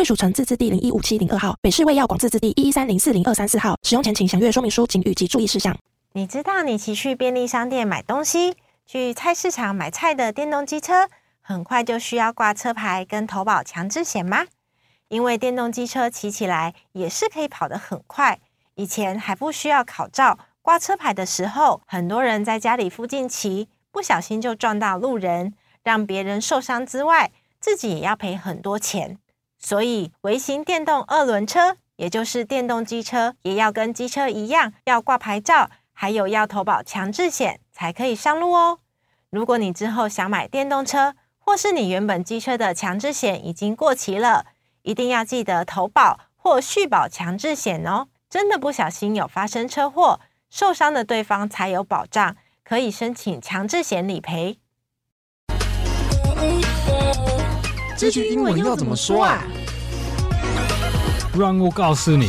贵属城自治地零一五七零二号，北市卫药广自治地一一三零四零二三四号。使用前请详阅说明书、警语及注意事项。你知道你骑去便利商店买东西、去菜市场买菜的电动机车，很快就需要挂车牌跟投保强制险吗？因为电动机车骑起来也是可以跑得很快，以前还不需要考照，挂车牌的时候，很多人在家里附近骑，不小心就撞到路人，让别人受伤之外，自己也要赔很多钱。所以，微型电动二轮车，也就是电动机车，也要跟机车一样，要挂牌照，还有要投保强制险，才可以上路哦。如果你之后想买电动车，或是你原本机车的强制险已经过期了，一定要记得投保或续保强制险哦。真的不小心有发生车祸，受伤的对方才有保障，可以申请强制险理赔。这句英文要怎么说啊？让我告诉你。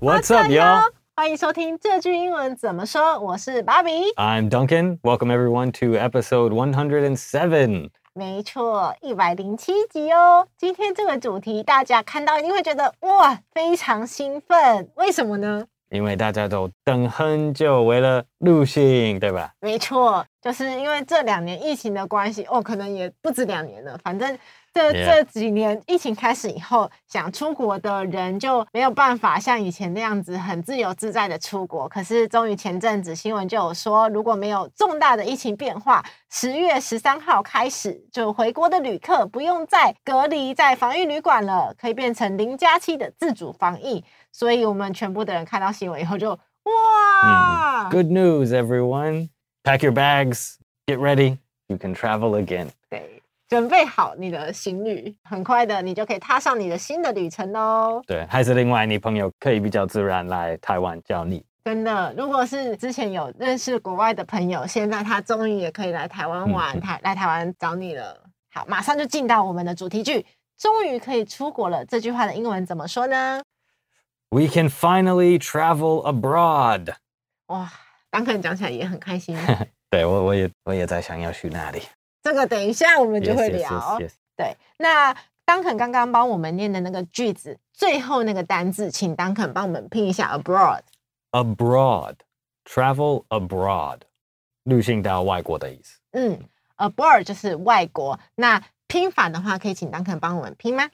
What's up, y'all? 欢迎收听这句英文怎么说。我是 Bobby。I'm Duncan. Welcome everyone to episode one hundred and seven. 没错，一百零七集哦。今天这个主题大家看到一定会觉得哇，非常兴奋。为什么呢？因为大家都等很久，为了录信，对吧？没错，就是因为这两年疫情的关系哦，可能也不止两年了，反正。这这几年疫情开始以后，想出国的人就没有办法像以前那样子很自由自在的出国。可是终于前阵子新闻就有说，如果没有重大的疫情变化，十月十三号开始，就回国的旅客不用再隔离在防疫旅馆了，可以变成零加七的自主防疫。所以我们全部的人看到新闻以后就哇、嗯、Good news, everyone! Pack your bags, get ready. You can travel again. 对。准备好你的行旅，很快的你就可以踏上你的新的旅程喽。对，还是另外，你朋友可以比较自然来台湾找你。真的，如果是之前有认识国外的朋友，现在他终于也可以来台湾玩，嗯、台来台湾找你了。好，马上就进到我们的主题句，终于可以出国了。这句话的英文怎么说呢？We can finally travel abroad。哇，当客人讲起来也很开心。对，我我也我也在想要去哪里。这个等一下我们就会聊。对，那当肯刚刚帮我们念的那个句子，最后那个单字，请当肯帮我们拼一下。abroad，abroad，travel abroad，旅行到外国的意思。嗯，abroad 就是外国。那拼法的话，可以请当肯帮我们拼吗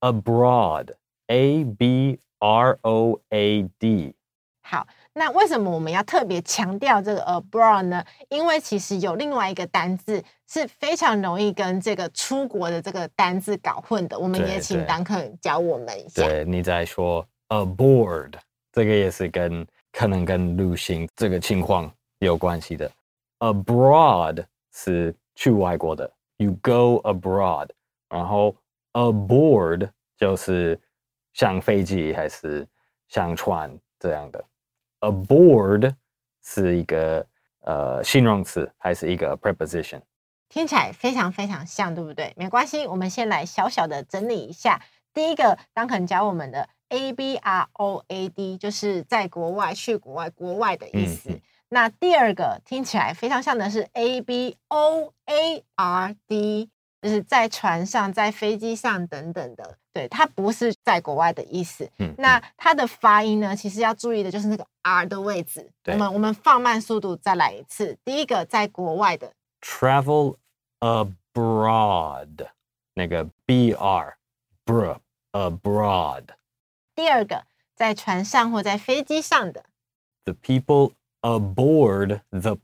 ？abroad，a b r o a d。好。那为什么我们要特别强调这个 abroad 呢？因为其实有另外一个单字是非常容易跟这个出国的这个单字搞混的。我们也请 Duncan 教我们一下。对，你在说 aboard，这个也是跟可能跟旅行这个情况有关系的。abroad 是去外国的，you go abroad，然后 aboard 就是像飞机还是像船这样的。Aboard 是一个呃形容词还是一个 preposition？听起来非常非常像，对不对？没关系，我们先来小小的整理一下。第一个，Duncan 教我们的 A B R O A D，就是在国外去国外国外的意思。嗯、那第二个听起来非常像的是 A B O A R D，就是在船上、在飞机上等等的。对，它不是在国外的意思。嗯，那它的发音呢？其实要注意的就是那个 R 的位置。对，我们我们放慢速度再来一次。第一个在国外的，travel abroad，那个 BR br abroad。第二个在船上或在飞机上的，the people aboard the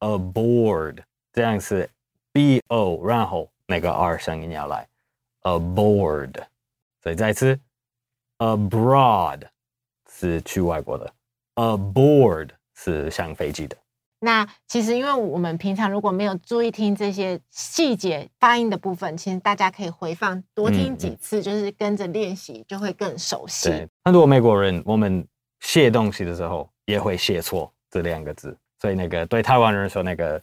plane，aboard 这样是 B O，然后那个 R 声音要来。aboard，所以再一次，abroad 是去外国的，aboard 是上飞机的。那其实因为我们平常如果没有注意听这些细节发音的部分，其实大家可以回放多听几次，嗯、就是跟着练习就会更熟悉。对，很多美国人我们写东西的时候也会写错这两个字，所以那个对台湾人说那个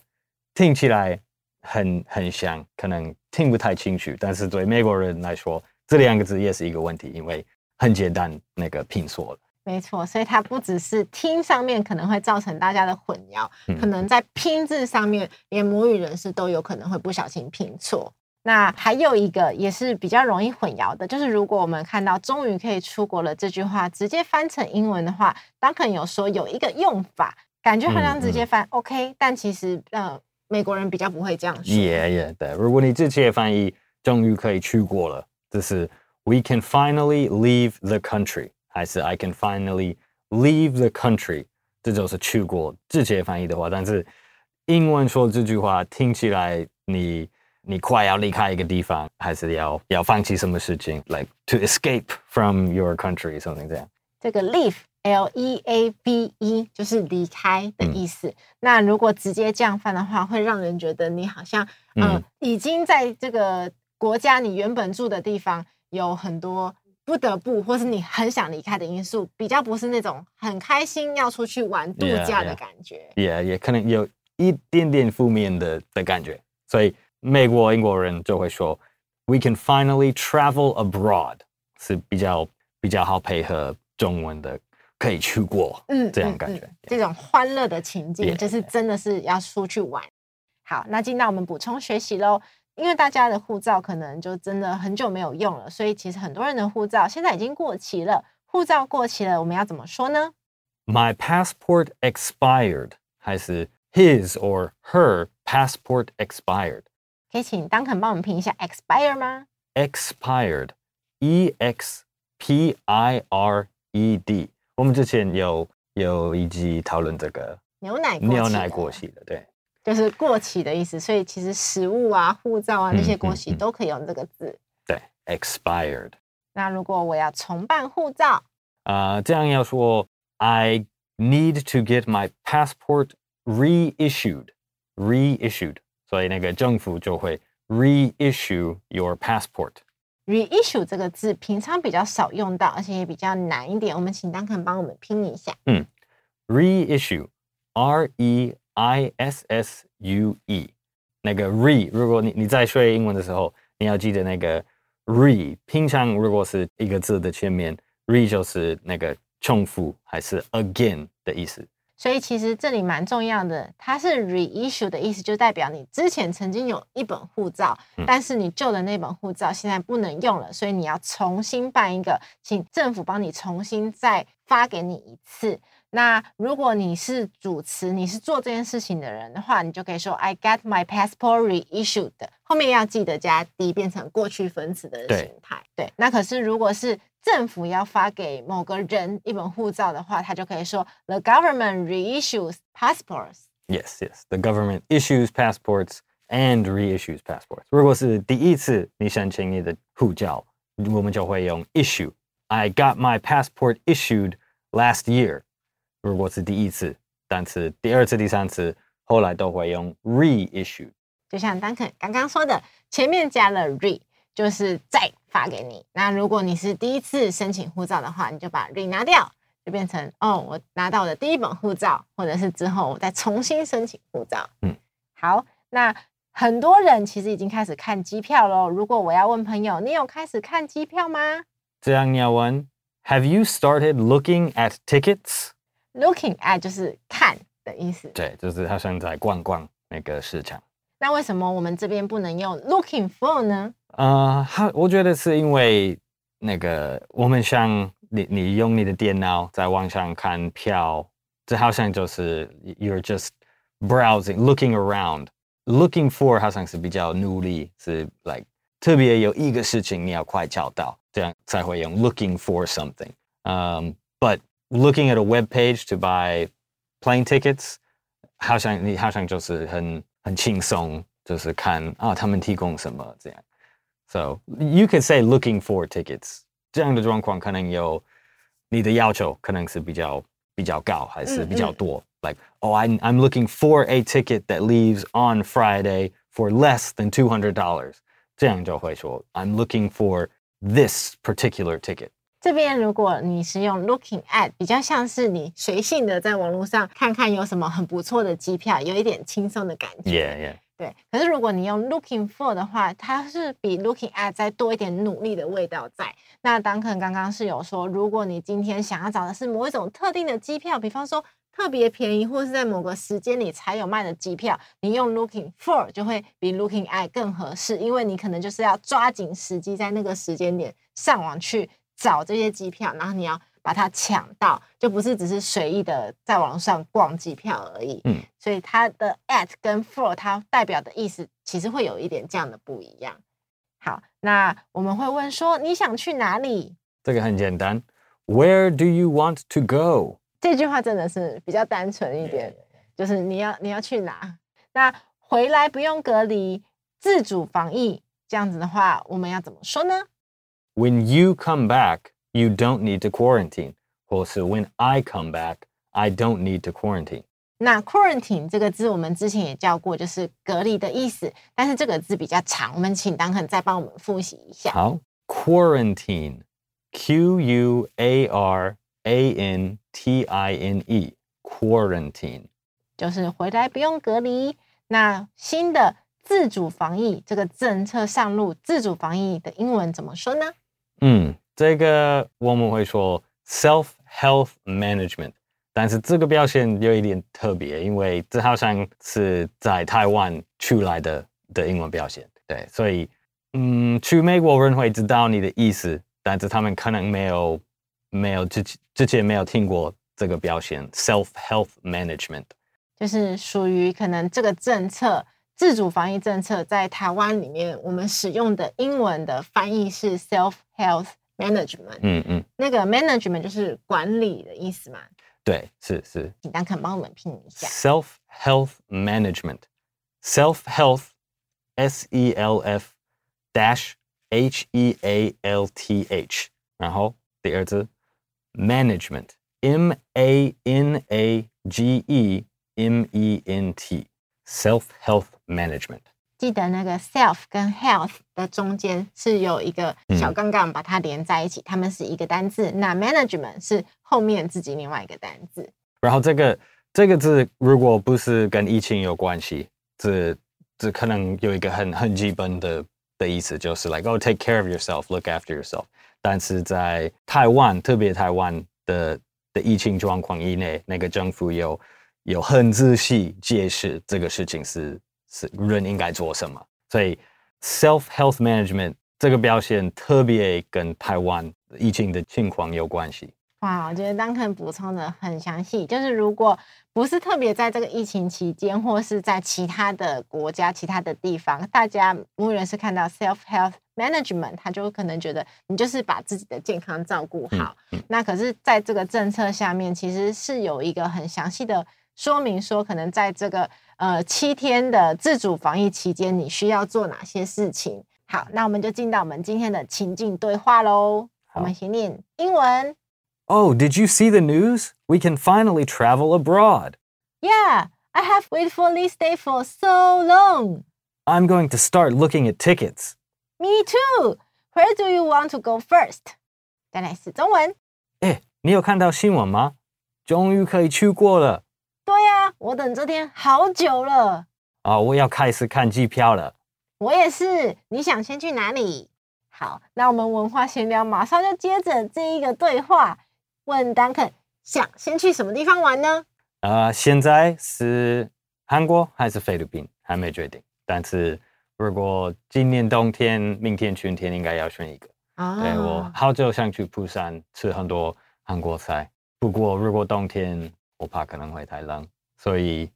听起来很很像，可能听不太清楚，但是对美国人来说这两个字也是一个问题，因为很简单那个拼错了。没错，所以它不只是听上面可能会造成大家的混淆，嗯、可能在拼字上面，连母语人士都有可能会不小心拼错。那还有一个也是比较容易混淆的，就是如果我们看到“终于可以出国了”这句话，直接翻成英文的话，Duncan 有说有一个用法，感觉好像直接翻 OK，、嗯嗯、但其实呃，美国人比较不会这样说。Yeah, yeah，对。如果你直接翻译“终于可以去过了”，就是 “We can finally leave the country”。还是 I can finally leave the country，这就是去过直接翻译的话。但是英文说这句话听起来你，你你快要离开一个地方，还是要要放弃什么事情，like to escape from your country，something 这样。这个 leave，L E A V E，就是离开的意思。嗯、那如果直接这样翻的话，会让人觉得你好像嗯、呃、已经在这个国家你原本住的地方有很多。不得不，或是你很想离开的因素，比较不是那种很开心要出去玩度假的感觉。也、yeah, 也、yeah. yeah, 可能有一点点负面的的感觉，所以美国英国人就会说，We can finally travel abroad，是比较比较好配合中文的，可以去过，嗯，这样感觉，嗯嗯嗯 yeah. 这种欢乐的情境，就是真的是要出去玩。好，那进到我们补充学习喽。因为大家的护照可能就真的很久没有用了，所以其实很多人的护照现在已经过期了。护照过期了，我们要怎么说呢？My passport expired，还是 his or her passport expired？可以请 Duncan 帮我们拼一下 expire 吗？Expired，E X P I R E D。我们之前有有一集讨论这个牛奶牛奶过期的，对。就是过期的意思，所以其实食物啊、护照啊那些过期都可以用这个字。嗯嗯嗯、对，expired。那如果我要重办护照，啊、呃，这样要说，I need to get my passport reissued。reissued，所以那个政府就会 reissue your passport。Reissue 这个字平常比较少用到，而且也比较难一点。我们请 Duncan 帮我们拼一下。嗯，reissue，R E。I S S U E，那个 re，如果你你在学英文的时候，你要记得那个 re。平常如果是一个字的前面，re 就是那个重复还是 again 的意思。所以其实这里蛮重要的，它是 reissue 的意思，就代表你之前曾经有一本护照，嗯、但是你旧的那本护照现在不能用了，所以你要重新办一个，请政府帮你重新再发给你一次。那如果你是主持，你是做这件事情的人的话，你就可以说 I get my passport reissued。后面要记得加 d 变成过去分词的形态。对，对，那可是如果是政府要发给某个人一本护照的话，他就可以说 The government reissues passports。Yes, yes, the government issues passports and reissues passports。如果是第一次你申请你的护照，我们就会用 issue。I got my passport issued last year。如果是第一次，但是第二次、第三次，后来都会用 reissue。就像 Duncan 刚刚说的，前面加了 re，就是再 发给你。那如果你是第一次申请护照的话，你就把 re 拿掉，就变成哦，我拿到我的第一本护照，或者是之后我再重新申请护照。嗯，好，那很多人其实已经开始看机票喽。如果我要问朋友，你有开始看机票吗？这样你要问，Have you started looking at tickets？Looking at 就是看的意思，对，就是他像在逛逛那个市场。那为什么我们这边不能用 looking for 呢？呃，他我觉得是因为那个我们像你，你用你的电脑在网上看票，这好像就是 you're just browsing, looking around. Looking for 好像是比较努力，是 like 特别有一个事情你要快找到，这样才会用 looking for something. Um, but Looking at a web page to buy plane tickets，好像你好像就是很很轻松，就是看啊他们提供什么这样。 So you could say looking for tickets，这样的状况可能有你的要求可能是比较比较高，还是比较多。 Like, oh, I'm I'm looking for a ticket that leaves on Friday for less than two hundred dollars。这样就会说 I'm looking for this particular ticket。这边如果你是用 looking at，比较像是你随性的在网络上看看有什么很不错的机票，有一点轻松的感觉。Yeah, yeah. 对。可是如果你用 looking for 的话，它是比 looking at 再多一点努力的味道在。那 Duncan 刚刚是有说，如果你今天想要找的是某一种特定的机票，比方说特别便宜，或是在某个时间里才有卖的机票，你用 looking for 就会比 looking at 更合适，因为你可能就是要抓紧时机，在那个时间点上网去。找这些机票，然后你要把它抢到，就不是只是随意的在网上逛机票而已。嗯，所以它的 at 跟 for 它代表的意思其实会有一点这样的不一样。好，那我们会问说，你想去哪里？这个很简单，Where do you want to go？这句话真的是比较单纯一点，就是你要你要去哪？那回来不用隔离，自主防疫，这样子的话，我们要怎么说呢？When you come back, you don't need to quarantine. 或是 When I come back, I don't need to quarantine. 那 quarantine 这个字我们之前也教过，就是隔离的意思。但是这个字比较长，我们请 Duncan 再帮我们复习一下。好，quarantine, Q U A R A N T I N E, quarantine 就是回来不用隔离。那新的自主防疫这个政策上路，自主防疫的英文怎么说呢？嗯， 这个我们会说 self health management，但是这个标签有一点特别，因为这好像是在台湾出来的的英文标签，对，所以嗯，去美国人会知道你的意思，但是他们可能没有没有之之前没有听过这个标签 self health management，就是属于可能这个政策。自主防疫政策在台湾里面，我们使用的英文的翻译是 self health management。嗯嗯，那个 management 就是管理的意思嘛？对，是是。请 Duncan 帮我们拼一下 self health management，self health，S E L F dash H E A L T H，然后第二字 management，M A N A G E M E N T。Self health management， 记得那个 self 跟 health 的中间是有一个小杠杠把它连在一起，它、嗯、们是一个单字。那 management 是后面自己另外一个单字。然后这个这个字如果不是跟疫情有关系，这这可能有一个很很基本的的意思，就是 like oh take care of yourself, look after yourself。但是在台湾，特别台湾的的疫情状况以内，那个政府有。有很仔细解释这个事情是是人应该做什么，所以 self health management 这个表现特别跟台湾疫情的情况有关系。哇，我觉得 Duncan 补充的很详细，就是如果不是特别在这个疫情期间，或是在其他的国家、其他的地方，大家无论是看到 self health management，他就可能觉得你就是把自己的健康照顾好。嗯嗯、那可是在这个政策下面，其实是有一个很详细的。说明说，可能在这个呃七天的自主防疫期间，你需要做哪些事情？好，那我们就进到我们今天的情境对话喽。我们先念英文。Oh, did you see the news? We can finally travel abroad. Yeah, I have waited for this day for so long. I'm going to start looking at tickets. Me too. Where do you want to go first? 再来是中文。哎，你有看到新闻吗？终于可以去过了。对呀、啊，我等这天好久了。啊、哦，我要开始看机票了。我也是。你想先去哪里？好，那我们文化闲聊马上就接着这一个对话。问 Duncan 想先去什么地方玩呢？呃，现在是韩国还是菲律宾？还没决定。但是如果今年冬天、明天春天，应该要选一个。啊、哦，对，我好久想去釜山吃很多韩国菜。不过如果冬天，我怕可能会太冷，所以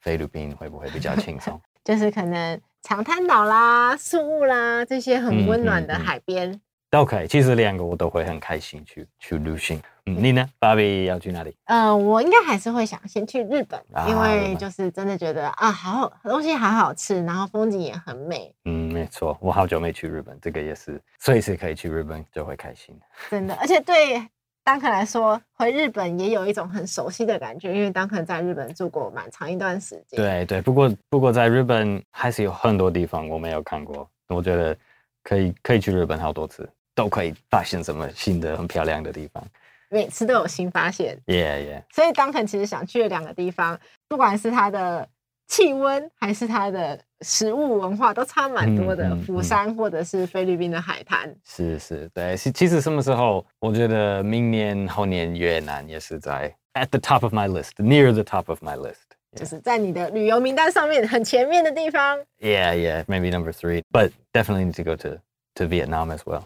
菲律宾会不会比较轻松？就是可能长滩岛啦、宿雾啦这些很温暖的海边、嗯嗯嗯、都可以。其实两个我都会很开心去去旅行。嗯，你呢，芭比要去哪里？呃，我应该还是会想先去日本，啊、因为就是真的觉得啊，好好东西好好吃，然后风景也很美。嗯，没错，我好久没去日本，这个也是随时可以去日本就会开心。真的，而且对。当肯来说，回日本也有一种很熟悉的感觉，因为当肯在日本住过蛮长一段时间。对对，不过不过在日本还是有很多地方我没有看过，我觉得可以可以去日本好多次，都可以发现什么新的很漂亮的地方。每次都有新发现，Yeah Yeah。所以当肯其实想去的两个地方，不管是它的气温还是它的食物文化，都差蛮多的。釜山或者是菲律宾的海滩，是是，对。其其实什么时候，我觉得明年后年越南也是在 at the top of my list，near the top of my list，就是在你的旅游名单上面很前面的地方。Yeah Yeah，maybe number three，but definitely need to go to to Vietnam as well。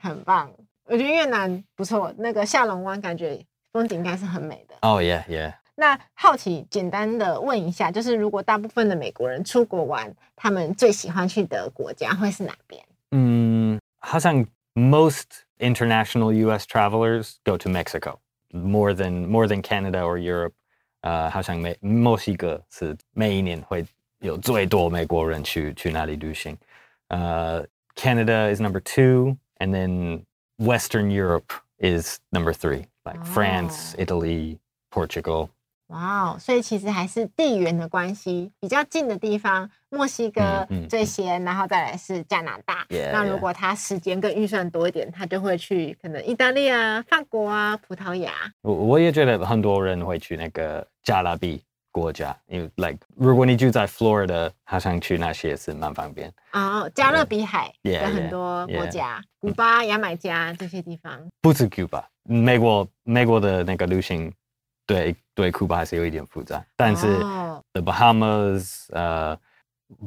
很棒。我觉得越南不错，那个下龙湾感觉风景应该是很美的。哦、oh,，yeah yeah。那好奇，简单的问一下，就是如果大部分的美国人出国玩，他们最喜欢去的国家会是哪边？嗯，好像 most international U.S. travelers go to Mexico more than more than Canada or Europe。呃，好像美墨西哥是每一年会有最多美国人去去那里旅行。呃、uh,，Canada is number two，and then Western Europe is number three, like France, Italy, Portugal. 哇哦，所以其实还是地缘的关系，比较近的地方，墨西哥最先，然后再来是加拿大。那如果他时间跟预算多一点，他就会去可能意大利啊、法国啊、葡萄牙。我我也觉得很多人会去那个加勒比。国家，因为 like 如果你住在 Florida，好像去那些是蛮方便。哦，加勒比海有很多国家，古巴、牙买加这些地方。不止古巴，美国美国的那个旅行，对对，库巴还是有一点复杂。但是 The Bahamas、呃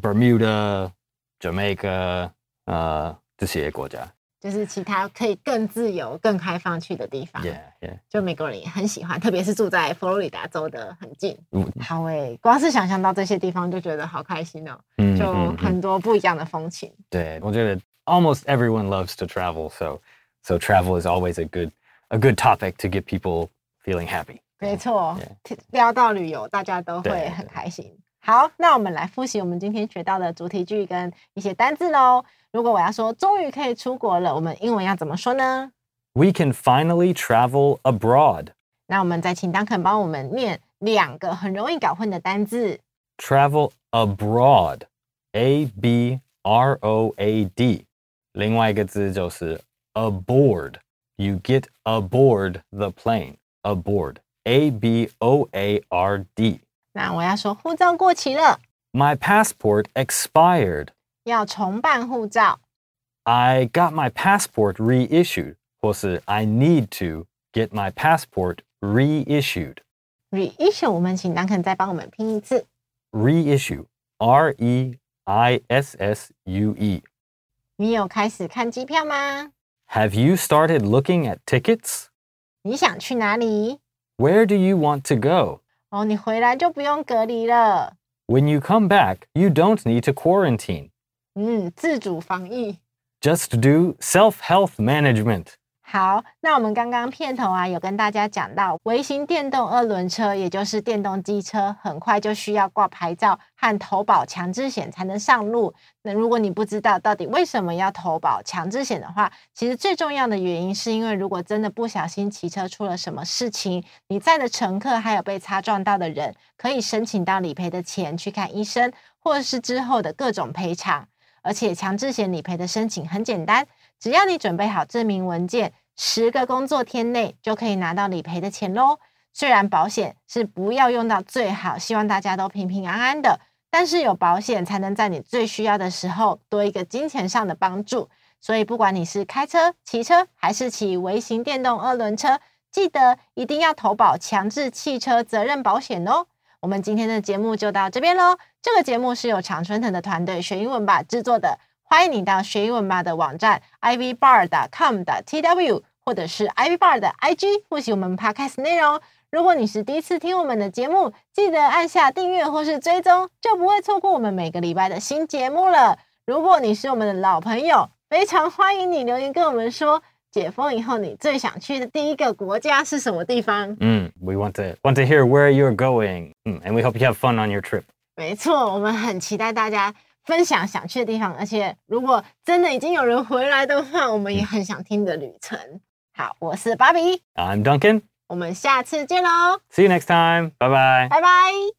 Bermuda、Jamaica 呃这些国家。就是其他可以更自由、更开放去的地方，yeah, yeah. 就美国人也很喜欢，特别是住在佛罗里达州的很近。嗯，好诶，光是想象到这些地方就觉得好开心哦，嗯，就很多不一样的风情。对，我觉得 almost everyone loves to travel, so so travel is always a good a good topic to get people feeling happy。没错.聊到旅游，大家都会很开心。好，那我们来复习我们今天学到的主题句跟一些单字喽。如果我要说终于可以出国了，我们英文要怎么说呢？We can finally travel abroad。那我们再请 Duncan 帮我们念两个很容易搞混的单字。Travel abroad，A B R O A D。另外一个字就是 aboard，You get aboard the plane。Aboard，A B O A R D。那我要说护照过期了。My passport expired。要重办护照。I got my passport reissued，或是 I need to get my passport reissued。reissue，我们请 Duncan 再帮我们拼一次。reissue，R E I S S U E。你有开始看机票吗？Have you started looking at tickets？你想去哪里 ？Where do you want to go？哦，你回来就不用隔离了。When you come back, you don't need to quarantine. 嗯，自主防疫。Just do self-health management。 好，那我们刚刚片头啊，有跟大家讲到，微型电动二轮车，也就是电动机车，很快就需要挂牌照和投保强制险才能上路。那如果你不知道到底为什么要投保强制险的话，其实最重要的原因是因为，如果真的不小心骑车出了什么事情，你在的乘客还有被擦撞到的人，可以申请到理赔的钱去看医生，或者是之后的各种赔偿。而且强制险理赔的申请很简单，只要你准备好证明文件，十个工作天内就可以拿到理赔的钱喽。虽然保险是不要用到最好，希望大家都平平安安的，但是有保险才能在你最需要的时候多一个金钱上的帮助。所以不管你是开车、骑车还是骑微型电动二轮车，记得一定要投保强制汽车责任保险哦。我们今天的节目就到这边喽。这个节目是由常春藤的团队学英文吧制作的。欢迎你到学英文吧的网站 ivbar.com.tw 或者是 ivbar 的 IG 复习我们 podcast 内容。如果你是第一次听我们的节目，记得按下订阅或是追踪，就不会错过我们每个礼拜的新节目了。如果你是我们的老朋友，非常欢迎你留言跟我们说。解封以后，你最想去的第一个国家是什么地方？嗯，We want to want to hear where you're going. 嗯，and we hope you have fun on your trip. 没错，我们很期待大家分享想去的地方，而且如果真的已经有人回来的话，我们也很想听的旅程。好，我是芭比，I'm Duncan. 我们下次见喽，See you next time. Bye bye. 拜拜。